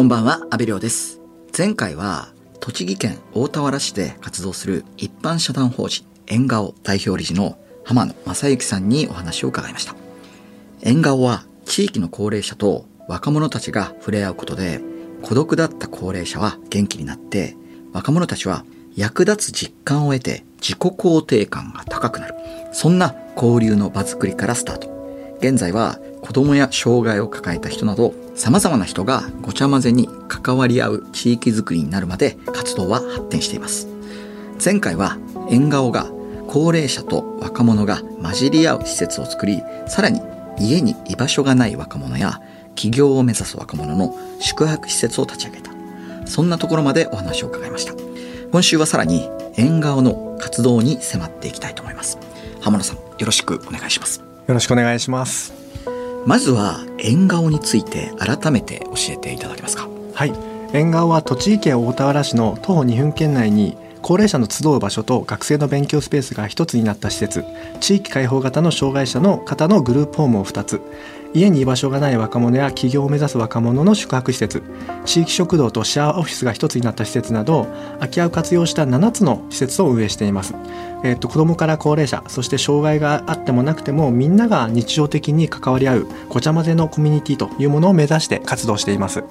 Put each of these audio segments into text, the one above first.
こんばんは、阿部亮です。前回は、栃木県大田原市で活動する一般社団法人縁顔代表理事の浜野正幸さんにお話を伺いました。縁顔は地域の高齢者と若者たちが触れ合うことで、孤独だった高齢者は元気になって、若者たちは役立つ実感を得て自己肯定感が高くなる。そんな交流の場作りからスタート。現在は子供や障害を抱えた人など様々な人がごちゃ混ぜに関わり合う地域づくりになるまで活動は発展しています。前回は縁顔が高齢者と若者が混じり合う施設を作り、さらに家に居場所がない若者や起業を目指す若者の宿泊施設を立ち上げた。そんなところまでお話を伺いました。今週はさらに縁顔の活動に迫っていきたいと思います。浜野さん、よろしくお願いします。よろしくお願いします。まずは縁顔について改めて教えていただけますか？はい、縁側は栃木県大田原市の徒歩2分圏内に高齢者の集う場所と学生の勉強スペースが一つになった施設地域開放型の障害者の方のグループホームを2つ家に居場所がない若者や起業を目指す若者の宿泊施設地域食堂とシェアオフィスが一つになった施設など空き家を活用した7つの施設を運営しています。えっと子どもから高齢者そして障害があってもなくてもみんなが日常的に関わり合うごちゃ混ぜのコミュニティというものを目指して活動しています。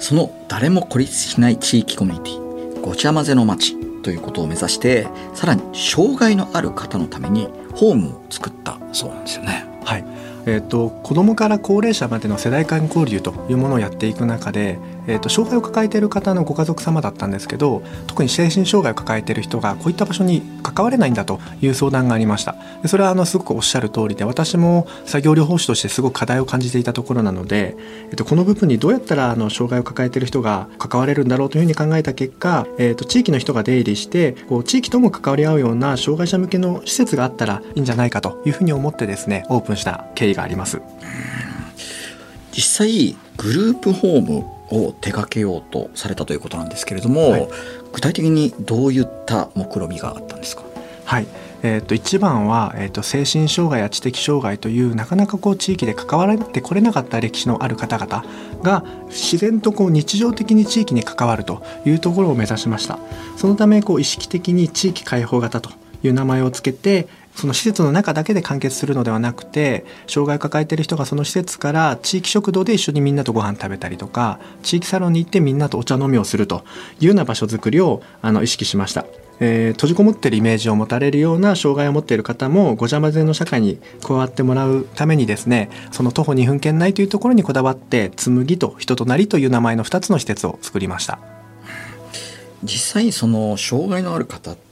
その誰も孤立しない地域コミュニティ、ごちゃ混ぜの街ということを目指して、さらに障害のある方のためにホームを作ったそうなんですよね。はいえー、と子どもから高齢者までの世代間交流というものをやっていく中で、えー、と障害を抱えている方のご家族様だったんですけど特に精神障害を抱えている人がこういった場所に関われないんだという相談がありましたでそれはあのすごくおっしゃる通りで私も作業療法士としてすごく課題を感じていたところなので、えー、とこの部分にどうやったらあの障害を抱えている人が関われるんだろうというふうに考えた結果、えー、と地域の人が出入りしてこう地域とも関わり合うような障害者向けの施設があったらいいんじゃないかというふうに思ってですねオープンした経緯があります。実際グループホームを手掛けようとされたということなんですけれども、はい。具体的にどういった目論みがあったんですか？はい、えー、と一番は、えー、と精神障害や知的障害というなかなかこう地域で関わられてこれなかった歴史のある方々が自然とこう日常的に地域に関わるというところを目指しました。そのためこう意識的に地域開放型という名前をつけてその施設の中だけで完結するのではなくて障害を抱えている人がその施設から地域食堂で一緒にみんなとご飯食べたりとか地域サロンに行ってみんなとお茶飲みをするというような場所づくりをあの意識しました。えー閉じこもってるイメージを持たれるような障害を持っている方もごちゃ混ぜの社会に加わってもらうためにですねその徒歩2分圏内というところにこだわって紬と人となりという名前の2つの施設を作りました。実際その障害のある方って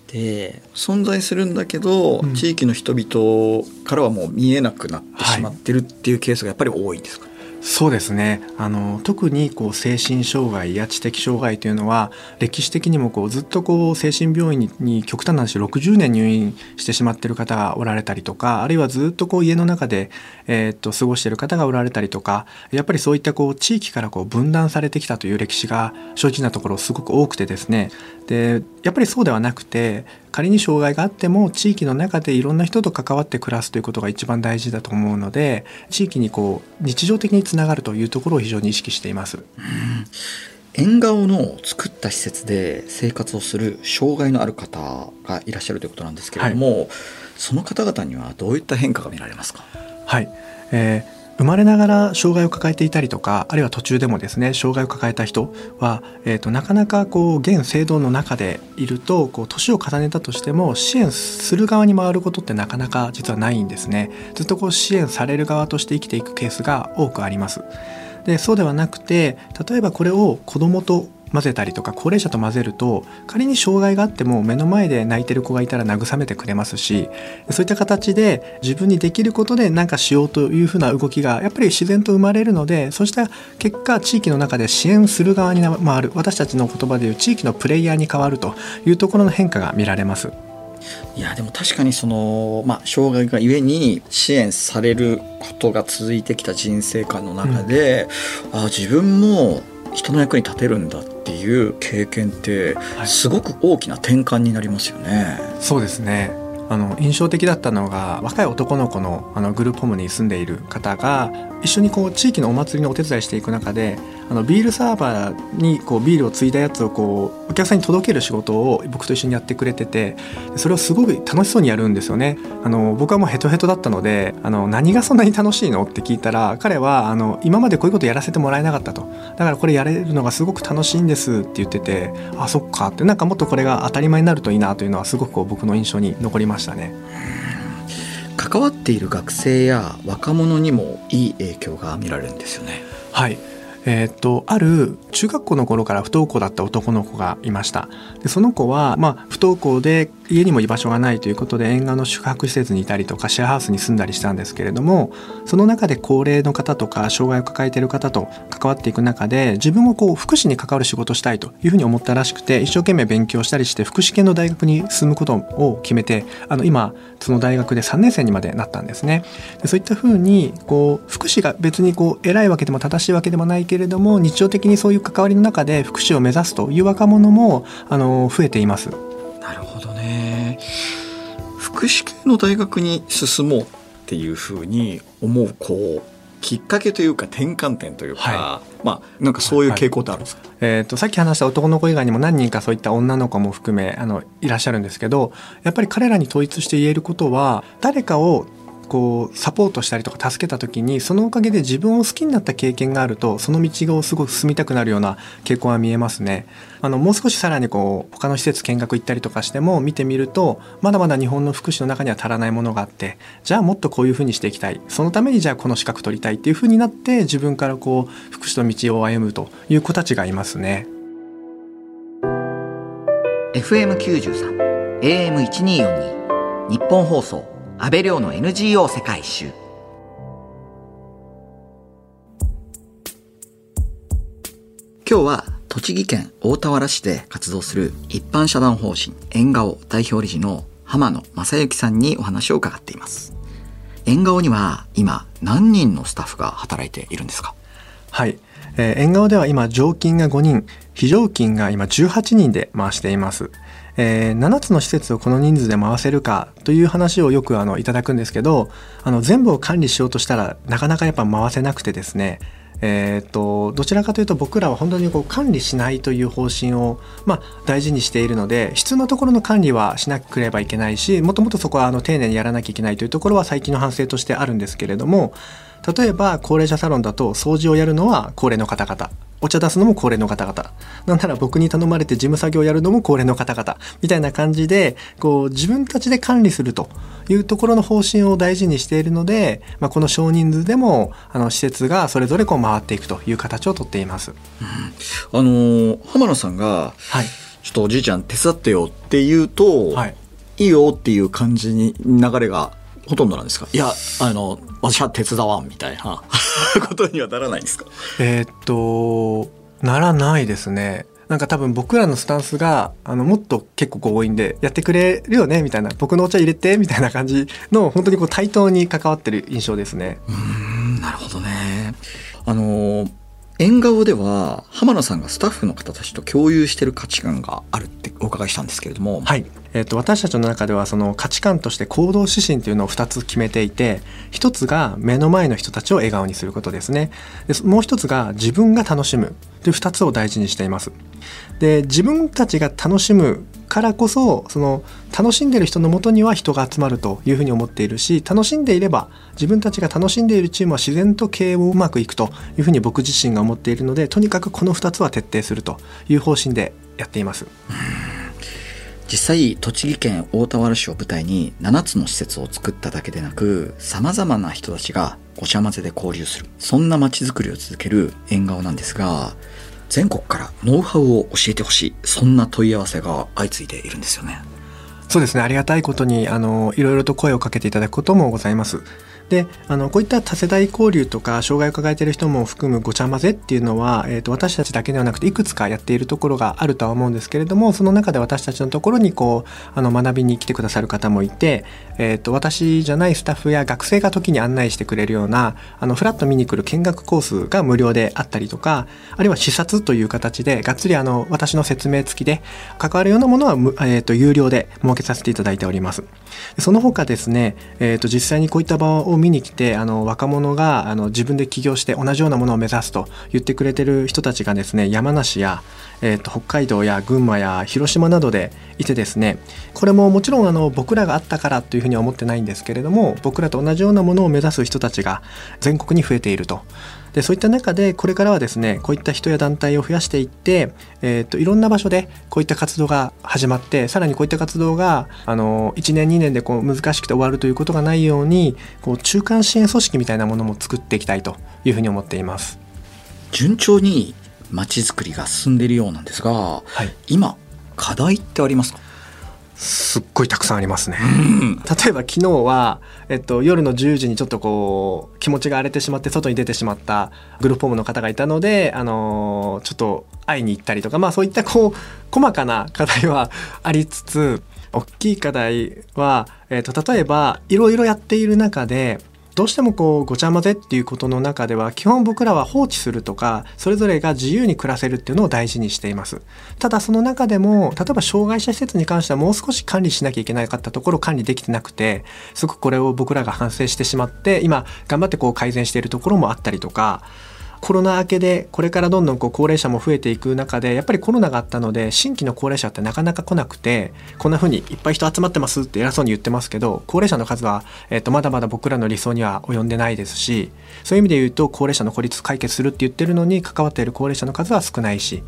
存在するんだけど、うん。地域の人々からはもう見えなくなってしまってるっていうケースがやっぱり多いんですか、そうですね。あの特にこう精神障害や知的障害というのは歴史的にもこうずっとこう精神病院に極端な話60年入院してしまっている方がおられたりとかあるいはずっとこう家の中で、えーっと過ごしている方がおられたりとかやっぱりそういったこう地域からこう分断されてきたという歴史が正直なところすごく多くてですね。でやっぱりそうではなくて仮に障害があっても地域の中でいろんな人と関わって暮らすということが一番大事だと思うので地域にこう日常的につながるというところを非常に意識しています。縁顔の作った施設で生活をする障害のある方がいらっしゃるということなんですけれども、その方々にはどういった変化が見られますか？はい、えー生まれながら障害を抱えていたりとかあるいは途中でもですね障害を抱えた人は、えー、となかなかこう現制度の中でいるとこう年を重ねたとしても支援する側に回ることってなかなか実はないんですね。ずっとこう支援される側として生きていくケースが多くあります。でそうではなくて例えばこれを子供と混ぜたりとか高齢者と混ぜると仮に障害があっても目の前で泣いてる子がいたら慰めてくれますしそういった形で自分にできることで何かしようというふうな動きがやっぱり自然と生まれるのでそうした結果地域の中で支援する側に回る私たちの言葉でいう地域のプレイヤーに変わるというところの変化が見られます。いやでも確かにその、まあ、障害がゆえに支援されることが続いてきた人生観の中で、あ自分も人の役に立てるんだっていう経験ってはいすごく大きな転換になりますよね。そうですねあの印象的だったのが若い男の子のあのグループホームに住んでいる方が一緒にこう地域のお祭りのお手伝いしていく中であのビールサーバーにこうビールをついだやつをこうお客さんに届ける仕事を僕と一緒にやってくれててそれをすごく楽しそうにやるんですよねあの僕はもうヘトヘトだったのであの何がそんなに楽しいのって聞いたら彼はあの今までこういうことやらせてもらえなかったとだからこれやれるのがすごく楽しいんですって言っててあそっかってなんかもっとこれが当たり前になるといいなというのはすごくこう僕の印象に残りましたね。関わっている学生や若者にもいい影響が見られるんですよね。はいえー、っとある中学校の頃から不登校だった男の子がいましたでその子は、まあ、不登校で家にも居場所がないということで沿岸の宿泊施設にいたりとかシェアハウスに住んだりしたんですけれどもその中で高齢の方とか障害を抱えている方と関わっていく中で自分もこう福祉に関わる仕事をしたいというふうに思ったらしくて一生懸命勉強したりして福祉系の大学に進むことを決めてあの今その大学で3年生にまでなったんですね。でそういったふうにこう福祉が別にこう偉いわけでも正しいわけでもないけれども日常的にそういう関わりの中で福祉を目指すという若者もあの増えています。なるほどね。福祉系の大学に進もうっていうふうに思うこうきっかけというか転換点というか、はい、まあなんかそういう傾向ってあるんですか、はい、えーと、とさっき話した男の子以外にも何人かそういった女の子も含めあのいらっしゃるんですけどやっぱり彼らに統一して言えることは誰かをこうサポートしたりとか助けた時にそのおかげで自分を好きになった経験があるとその道をすごく進みたくなるような傾向が見えますね。あのもう少しさらにこう他の施設見学行ったりとかしても見てみるとまだまだ日本の福祉の中には足らないものがあってじゃあもっとこういうふうにしていきたいそのためにじゃあこの資格取りたいっていうふうになって自分からこう福祉の道を歩むという子たちがいますね。FM93 AM1242 日本放送安倍亮の NGO 世界一周。今日は栃木県大田原市で活動する一般社団法人縁顔代表理事の浜野正幸さんにお話を伺っています。縁顔には今何人のスタッフが働いているんですか？はい、えー、縁側では今常勤が5人非常勤が今18人で回しています。えー、7つの施設をこの人数で回せるかという話をよくあのいただくんですけどあの全部を管理しようとしたらなかなかやっぱ回せなくてですねえーと、どちらかというと僕らは本当にこう管理しないという方針を、まあ、大事にしているので必要なところの管理はしなければいけないしもともとそこはあの丁寧にやらなきゃいけないというところは最近の反省としてあるんですけれども例えば高齢者サロンだと掃除をやるのは高齢の方々。お茶出すのも高齢の方々。なんなら僕に頼まれて事務作業をやるのも高齢の方々。みたいな感じでこう自分たちで管理するというところの方針を大事にしているので、まあ、この少人数でもあの施設がそれぞれこう回っていくという形をとっています。うん、あの浜野さんが、はい、ちょっとおじいちゃん手伝ってよって言うと、はい、いいよっていう感じに流れがほとんどなんですか？いやあの私は手伝わんみたいな ことにはならないんですか？えっとならないですね。なんか多分僕らのスタンスがあのもっと結構強引でやってくれるよねみたいな。僕のお茶入れてみたいな感じの本当にこう対等に関わってる印象ですね。うんなるほどね。あの縁側では浜野さんがスタッフの方たちと共有している価値観があるってお伺いしたんですけれども、はいえーと、私たちの中ではその価値観として行動指針というのを2つ決めていて1つが目の前の人たちを笑顔にすることですね。でもう1つが自分が楽しむ。という2つを大事にしています。で自分たちが楽しむからこそその楽しんでる人のもとには人が集まるというふうに思っているし楽しんでいれば自分たちが楽しんでいるチームは自然と経営をうまくいくというふうに僕自身が思っているのでとにかくこの2つは徹底するという方針でやっています。実際栃木県大田原市を舞台に7つの施設を作っただけでなくさまざまな人たちがごちゃ混ぜで交流する。そんな街づくりを続ける縁側なんですが全国からノウハウを教えてほしい。そんな問い合わせが相次いでいるんですよね。そうですね。ありがたいことにあのいろいろと声をかけていただくこともございます。であのこういった多世代交流とか障害を抱えている人も含むごちゃ混ぜっていうのは、えーと、私たちだけではなくていくつかやっているところがあるとは思うんですけれどもその中で私たちのところにこうあの学びに来てくださる方もいて、えーと、私じゃないスタッフや学生が時に案内してくれるようなあのフラット見に来る見学コースが無料であったりとかあるいは視察という形でがっつりあの私の説明付きで関わるようなものは、えーと、有料で設けさせていただいております。その他ですね、えー、と実際にこういった場を見に来てあの若者があの自分で起業して同じようなものを目指すと言ってくれてる人たちがですね山梨や、えーと、北海道や群馬や広島などでいてですねこれももちろんあの僕らがあったからというふうには思ってないんですけれども僕らと同じようなものを目指す人たちが全国に増えていると。でそういった中でこれからはですねこういった人や団体を増やしていって、えーと、いろんな場所でこういった活動が始まってさらにこういった活動があの1年2年でこう難しくて終わるということがないようにこう中間支援組織みたいなものも作っていきたいというふうに思っています。順調に街づくりが進んでいるようなんですが、はい、今課題ってありますか？すっごいたくさんありますね。例えば昨日は、えっと、夜の10時にちょっとこう気持ちが荒れてしまって外に出てしまったグループホームの方がいたので、あのー、ちょっと会いに行ったりとか、まあそういったこう 細かな課題はありつつ大きい課題は、えっと、例えばいろいろやっている中でどうしてもこうごちゃ混ぜっていうことの中では基本僕らは放置するとかそれぞれが自由に暮らせるっていうのを大事にしています。ただその中でも例えば障害者施設に関してはもう少し管理しなきゃいけなかったところ管理できてなくてすごくこれを僕らが反省してしまって今頑張ってこう改善しているところもあったりとかコロナ明けでこれからどんどんこう高齢者も増えていく中でやっぱりコロナがあったので新規の高齢者ってなかなか来なくてこんな風にいっぱい人集まってますって偉そうに言ってますけど高齢者の数は、えー、とまだまだ僕らの理想には及んでないですしそういう意味で言うと高齢者の孤立解決するって言ってるのに関わっている高齢者の数は少ないし、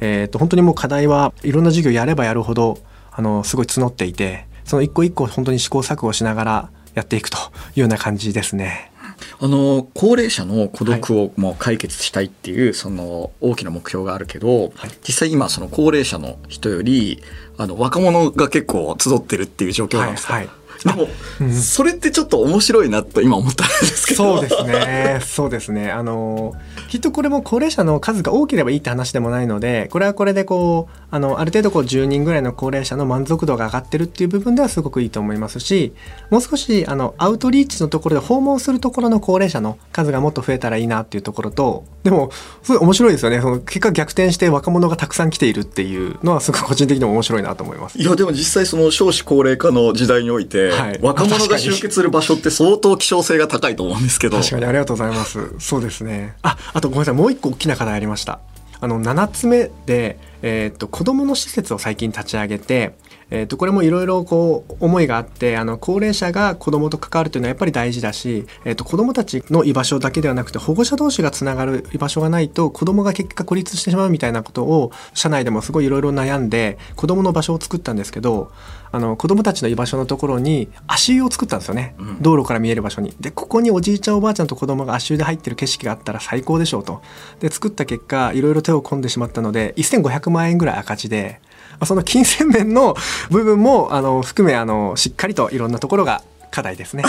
えー、と本当にもう課題はいろんな授業やればやるほどあのすごい募っていてその一個一個本当に試行錯誤しながらやっていくというような感じですね。あの高齢者の孤独をもう解決したいっていう、その大きな目標があるけど、はい、実際今その高齢者の人よりあの若者が結構集ってるっていう状況なんですか、はいはいでも、うん、それってちょっと面白いなと今思ったんですけど。そうですね。そうですね。あのきっとこれも高齢者の数が多ければいいって話でもないのでこれはこれでこうあのある程度こう10人ぐらいの高齢者の満足度が上がってるっていう部分ではすごくいいと思いますしもう少しあのアウトリーチのところで訪問するところの高齢者の数がもっと増えたらいいなっていうところとでもすごい面白いですよね。その結果逆転して若者がたくさん来ているっていうのはすごい個人的にも面白いなと思います。いやでも実際その少子高齢化の時代において、はい、若者が集結する場所って相当希少性が高いと思うんですけど。確かにありがとうございます。そうですね。ああとごめんなさい。もう一個大きな課題ありました。あの7つ目で、えー、っと子どもの施設を最近立ち上げてえー、とこれもいろいろこう思いがあってあの高齢者が子どもと関わるというのはやっぱり大事だし、えー、と子どもたちの居場所だけではなくて保護者同士がつながる居場所がないと子どもが結果孤立してしまうみたいなことを社内でもすごいいろいろ悩んで子どもの場所を作ったんですけどあの子どもたちの居場所のところに足湯を作ったんですよね、うん、道路から見える場所に。でここにおじいちゃんおばあちゃんと子どもが足湯で入ってる景色があったら最高でしょうと。で作った結果いろいろ手を込んでしまったので1500万円ぐらい赤字で。その金銭面の部分もあの含めあのしっかりといろんなところが課題ですね。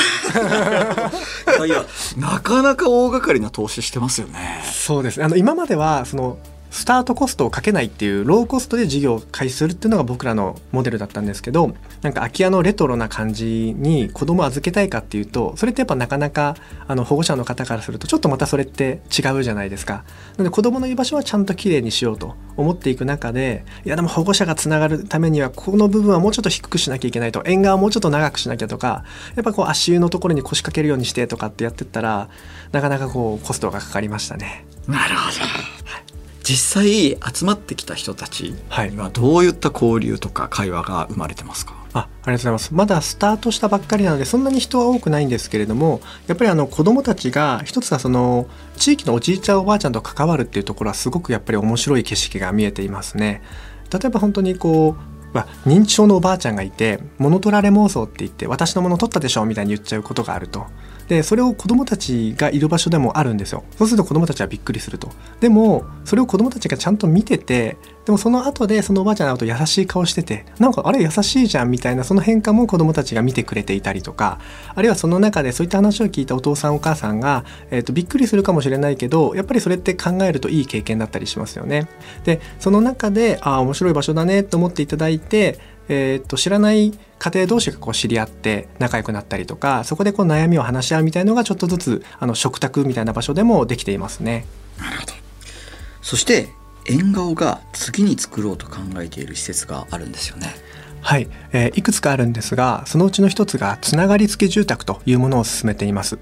いやなかなか大掛かりな投資してますよね。そうですあの今まではそのスタートコストをかけないっていうローコストで事業を開始するっていうのが僕らのモデルだったんですけどなんか空き家のレトロな感じに子供預けたいかっていうとそれってやっぱなかなかあの保護者の方からするとちょっとまたそれって違うじゃないですか。なので子供の居場所はちゃんときれいにしようと思っていく中でいやでも保護者がつながるためにはこの部分はもうちょっと低くしなきゃいけないと縁側をもうちょっと長くしなきゃとかやっぱこう足湯のところに腰掛けるようにしてとかってやってったらなかなかこうコストがかかりましたね。なるほど、実際集まってきた人たちにはどういった交流とか会話が生まれてますか、あありがとうございます。まだスタートしたばっかりなのでそんなに人は多くないんですけれどもやっぱりあの子どもたちが一つはその地域のおじいちゃんおばあちゃんと関わるっていうところはすごくやっぱり面白い景色が見えていますね。例えば本当にこうま認知症のおばあちゃんがいて物取られ妄想って言って私のもの取ったでしょみたいに言っちゃうことがあるとでそれを子どもたちがいる場所でもあるんですよ。そうすると子どもたちはびっくりすると。でもそれを子どもたちがちゃんと見ててでもその後でそのおばあちゃんのと優しい顔しててなんかあれ優しいじゃんみたいなその変化も子どもたちが見てくれていたりとかあるいはその中でそういった話を聞いたお父さんお母さんが、えーと、びっくりするかもしれないけどやっぱりそれって考えるといい経験だったりしますよね。でその中でああ面白い場所だねと思っていただいてえー、と知らない家庭同士がこう知り合って仲良くなったりとかそこでこう悩みを話し合うみたいのがちょっとずつあの食卓みたいな場所でもできていますね。なるほどそして縁側が次に作ろうと考えている施設があるんですよね。はい、えー、いくつかあるんですがそのうちの一つがつながり付き住宅というものを進めています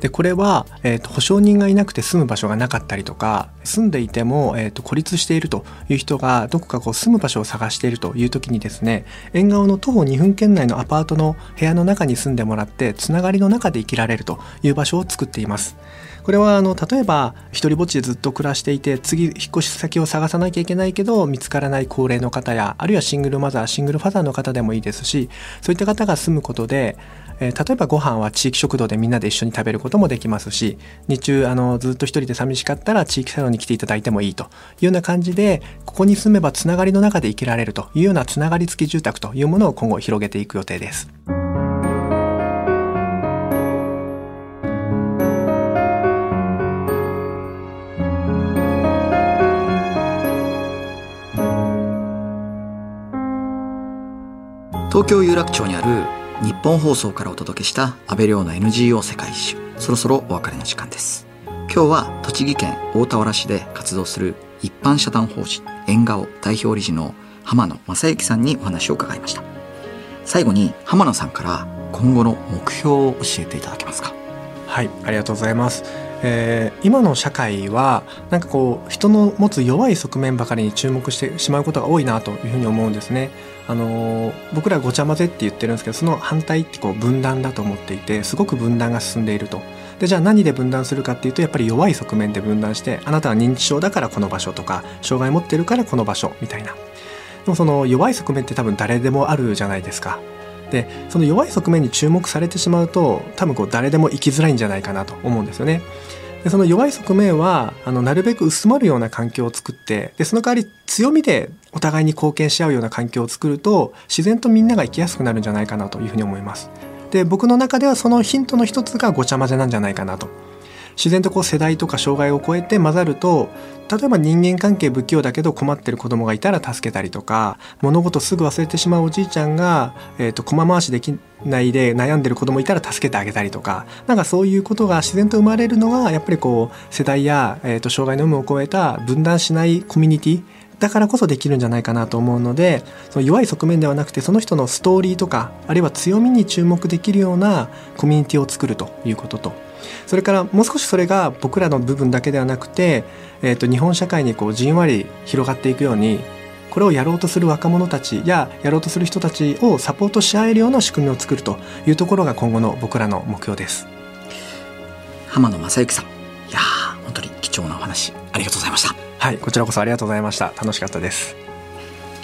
でこれは、えーと、保証人がいなくて住む場所がなかったりとか住んでいても、えーと、孤立しているという人がどこかこう住む場所を探しているという時にですね縁側の徒歩2分圏内のアパートの部屋の中に住んでもらってつながりの中で生きられるという場所を作っていますこれはあの例えば一人ぼっちでずっと暮らしていて次引っ越し先を探さなきゃいけないけど見つからない高齢の方やあるいはシングルマザーシングルファザーの方でもいいですしそういった方が住むことでえー、例えばご飯は地域食堂でみんなで一緒に食べることもできますし日中あのずっと一人で寂しかったら地域サロンに来ていただいてもいいというような感じでここに住めばつながりの中で生きられるというようなつながり付き住宅というものを今後広げていく予定です。東京有楽町にある日本放送からお届けした安倍亮の NGO 世界一周。そろそろお別れの時間です。今日は栃木県大田原市で活動する一般社団法人縁顔代表理事の浜野正幸さんにお話を伺いました。最後に浜野さんから今後の目標を教えていただけますか。はいありがとうございます。えー、今の社会はなんかこう人の持つ弱い側面ばかりに注目してしまうことが多いなというふうに思うんですね。あのー、僕らごちゃ混ぜって言ってるんですけどその反対ってこう分断だと思っていてすごく分断が進んでいると。でじゃあ何で分断するかっていうとやっぱり弱い側面で分断してあなたは認知症だからこの場所とか障害持ってるからこの場所みたいな。でもその弱い側面って多分誰でもあるじゃないですか。でその弱い側面に注目されてしまうと多分こう誰でも生きづらいんじゃないかなと思うんですよね。でその弱い側面はあのなるべく薄まるような環境を作ってでその代わり強みでお互いに貢献し合うような環境を作ると自然とみんなが生きやすくなるんじゃないかなというふうに思います。で僕の中ではそのヒントの一つがごちゃ混ぜなんじゃないかなと。自然とこう世代とか障害を超えて混ざると例えば人間関係不器用だけど困ってる子供がいたら助けたりとか物事すぐ忘れてしまうおじいちゃんが、えーと、駒回しできないで悩んでる子供いたら助けてあげたりとかなんかそういうことが自然と生まれるのがやっぱりこう世代や、えーと、障害の有無を超えた分断しないコミュニティだからこそできるんじゃないかなと思うのでその弱い側面ではなくてその人のストーリーとかあるいは強みに注目できるようなコミュニティを作るということと。それからもう少しそれが僕らの部分だけではなくて、えーと、日本社会にこうじんわり広がっていくようにこれをやろうとする若者たちややろうとする人たちをサポートし合えるような仕組みを作るというところが今後の僕らの目標です。浜野正幸さん。いや本当に貴重なお話ありがとうございました。はいこちらこそありがとうございました。楽しかったです。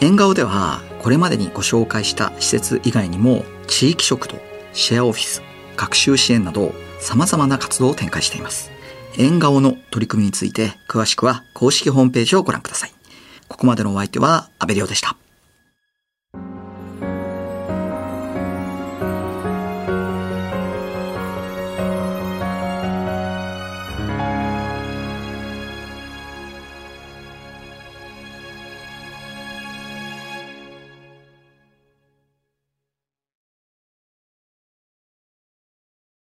縁側ではこれまでにご紹介した施設以外にも地域食堂シェアオフィス学習支援など様々な活動を展開しています。縁側の取り組みについて詳しくは公式ホームページをご覧ください。ここまでのお相手は安倍亮でした。